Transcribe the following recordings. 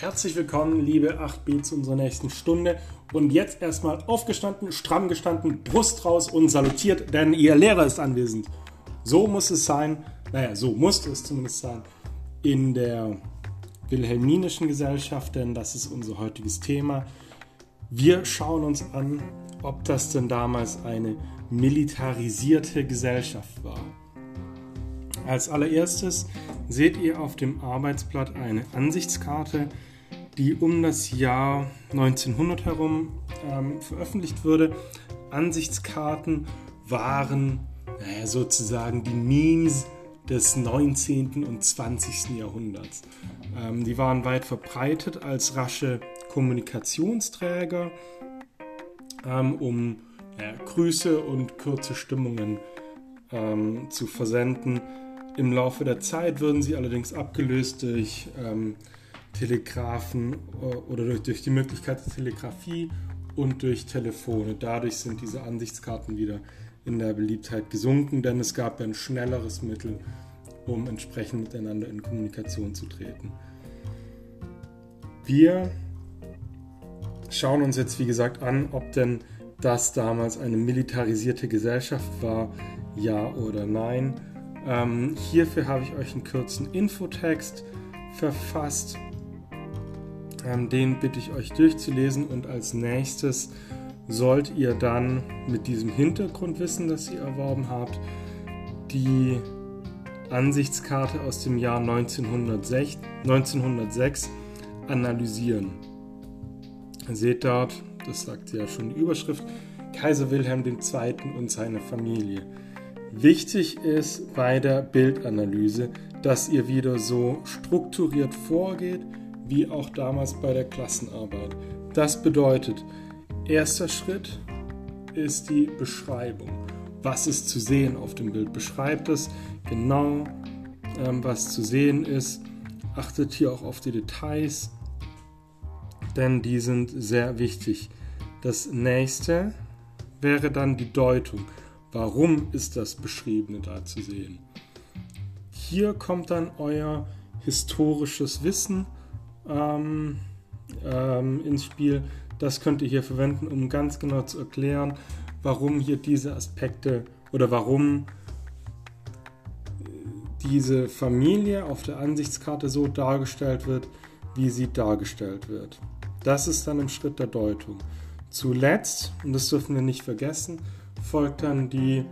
Herzlich willkommen, liebe 8B, zu unserer nächsten Stunde. Und jetzt erstmal aufgestanden, stramm gestanden, Brust raus und salutiert, denn Ihr Lehrer ist anwesend. So muss es sein, naja, so musste es zumindest sein, in der Wilhelminischen Gesellschaft, denn das ist unser heutiges Thema. Wir schauen uns an, ob das denn damals eine militarisierte Gesellschaft war. Als allererstes seht ihr auf dem Arbeitsblatt eine Ansichtskarte, die um das Jahr 1900 herum ähm, veröffentlicht wurde. Ansichtskarten waren naja, sozusagen die Memes des 19. und 20. Jahrhunderts. Ähm, die waren weit verbreitet als rasche Kommunikationsträger, ähm, um ja, Grüße und kurze Stimmungen ähm, zu versenden. Im Laufe der Zeit würden sie allerdings abgelöst durch ähm, Telegrafen äh, oder durch, durch die Möglichkeit der Telegrafie und durch Telefone. Dadurch sind diese Ansichtskarten wieder in der Beliebtheit gesunken, denn es gab ein schnelleres Mittel, um entsprechend miteinander in Kommunikation zu treten. Wir schauen uns jetzt, wie gesagt, an, ob denn das damals eine militarisierte Gesellschaft war, ja oder nein. Ähm, hierfür habe ich euch einen kurzen Infotext verfasst. Ähm, den bitte ich euch durchzulesen und als nächstes sollt ihr dann mit diesem Hintergrundwissen, das ihr erworben habt, die Ansichtskarte aus dem Jahr 1906, 1906 analysieren. Ihr seht dort, das sagt ja schon die Überschrift, Kaiser Wilhelm II. und seine Familie. Wichtig ist bei der Bildanalyse, dass ihr wieder so strukturiert vorgeht, wie auch damals bei der Klassenarbeit. Das bedeutet, erster Schritt ist die Beschreibung. Was ist zu sehen auf dem Bild? Beschreibt es genau, ähm, was zu sehen ist. Achtet hier auch auf die Details, denn die sind sehr wichtig. Das nächste wäre dann die Deutung. Warum ist das Beschriebene da zu sehen? Hier kommt dann euer historisches Wissen ähm, ähm, ins Spiel. Das könnt ihr hier verwenden, um ganz genau zu erklären, warum hier diese Aspekte oder warum diese Familie auf der Ansichtskarte so dargestellt wird, wie sie dargestellt wird. Das ist dann im Schritt der Deutung. Zuletzt, und das dürfen wir nicht vergessen, folgt dann die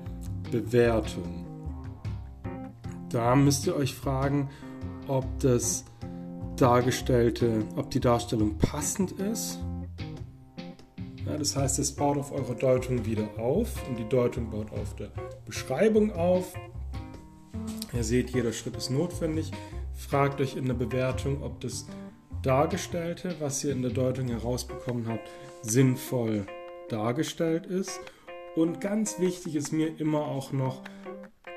Bewertung. Da müsst ihr euch fragen, ob das dargestellte, ob die Darstellung passend ist. Ja, das heißt, es baut auf eurer Deutung wieder auf und die Deutung baut auf der Beschreibung auf. Ihr seht, jeder Schritt ist notwendig. Fragt euch in der Bewertung, ob das Dargestellte, was ihr in der Deutung herausbekommen habt, sinnvoll dargestellt ist. Und ganz wichtig ist mir immer auch noch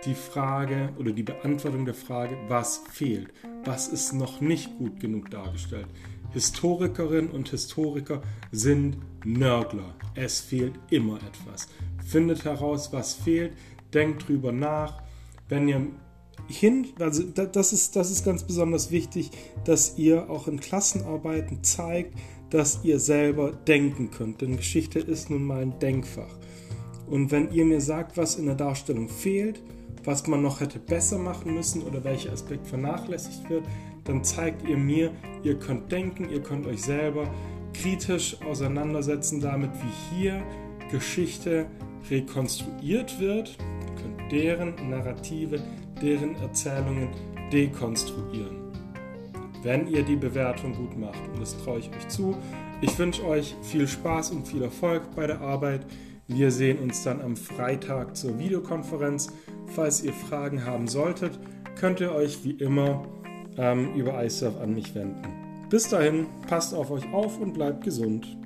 die Frage oder die Beantwortung der Frage, was fehlt, was ist noch nicht gut genug dargestellt. Historikerinnen und Historiker sind Nörgler. Es fehlt immer etwas. Findet heraus, was fehlt, denkt drüber nach. Wenn ihr hin, also das ist, das ist ganz besonders wichtig, dass ihr auch in Klassenarbeiten zeigt, dass ihr selber denken könnt. Denn Geschichte ist nun mal ein Denkfach. Und wenn ihr mir sagt, was in der Darstellung fehlt, was man noch hätte besser machen müssen oder welcher Aspekt vernachlässigt wird, dann zeigt ihr mir, ihr könnt denken, ihr könnt euch selber kritisch auseinandersetzen damit, wie hier Geschichte rekonstruiert wird. Ihr könnt deren Narrative, deren Erzählungen dekonstruieren. Wenn ihr die Bewertung gut macht, und das traue ich euch zu, ich wünsche euch viel Spaß und viel Erfolg bei der Arbeit. Wir sehen uns dann am Freitag zur Videokonferenz. Falls ihr Fragen haben solltet, könnt ihr euch wie immer ähm, über iSurf an mich wenden. Bis dahin, passt auf euch auf und bleibt gesund.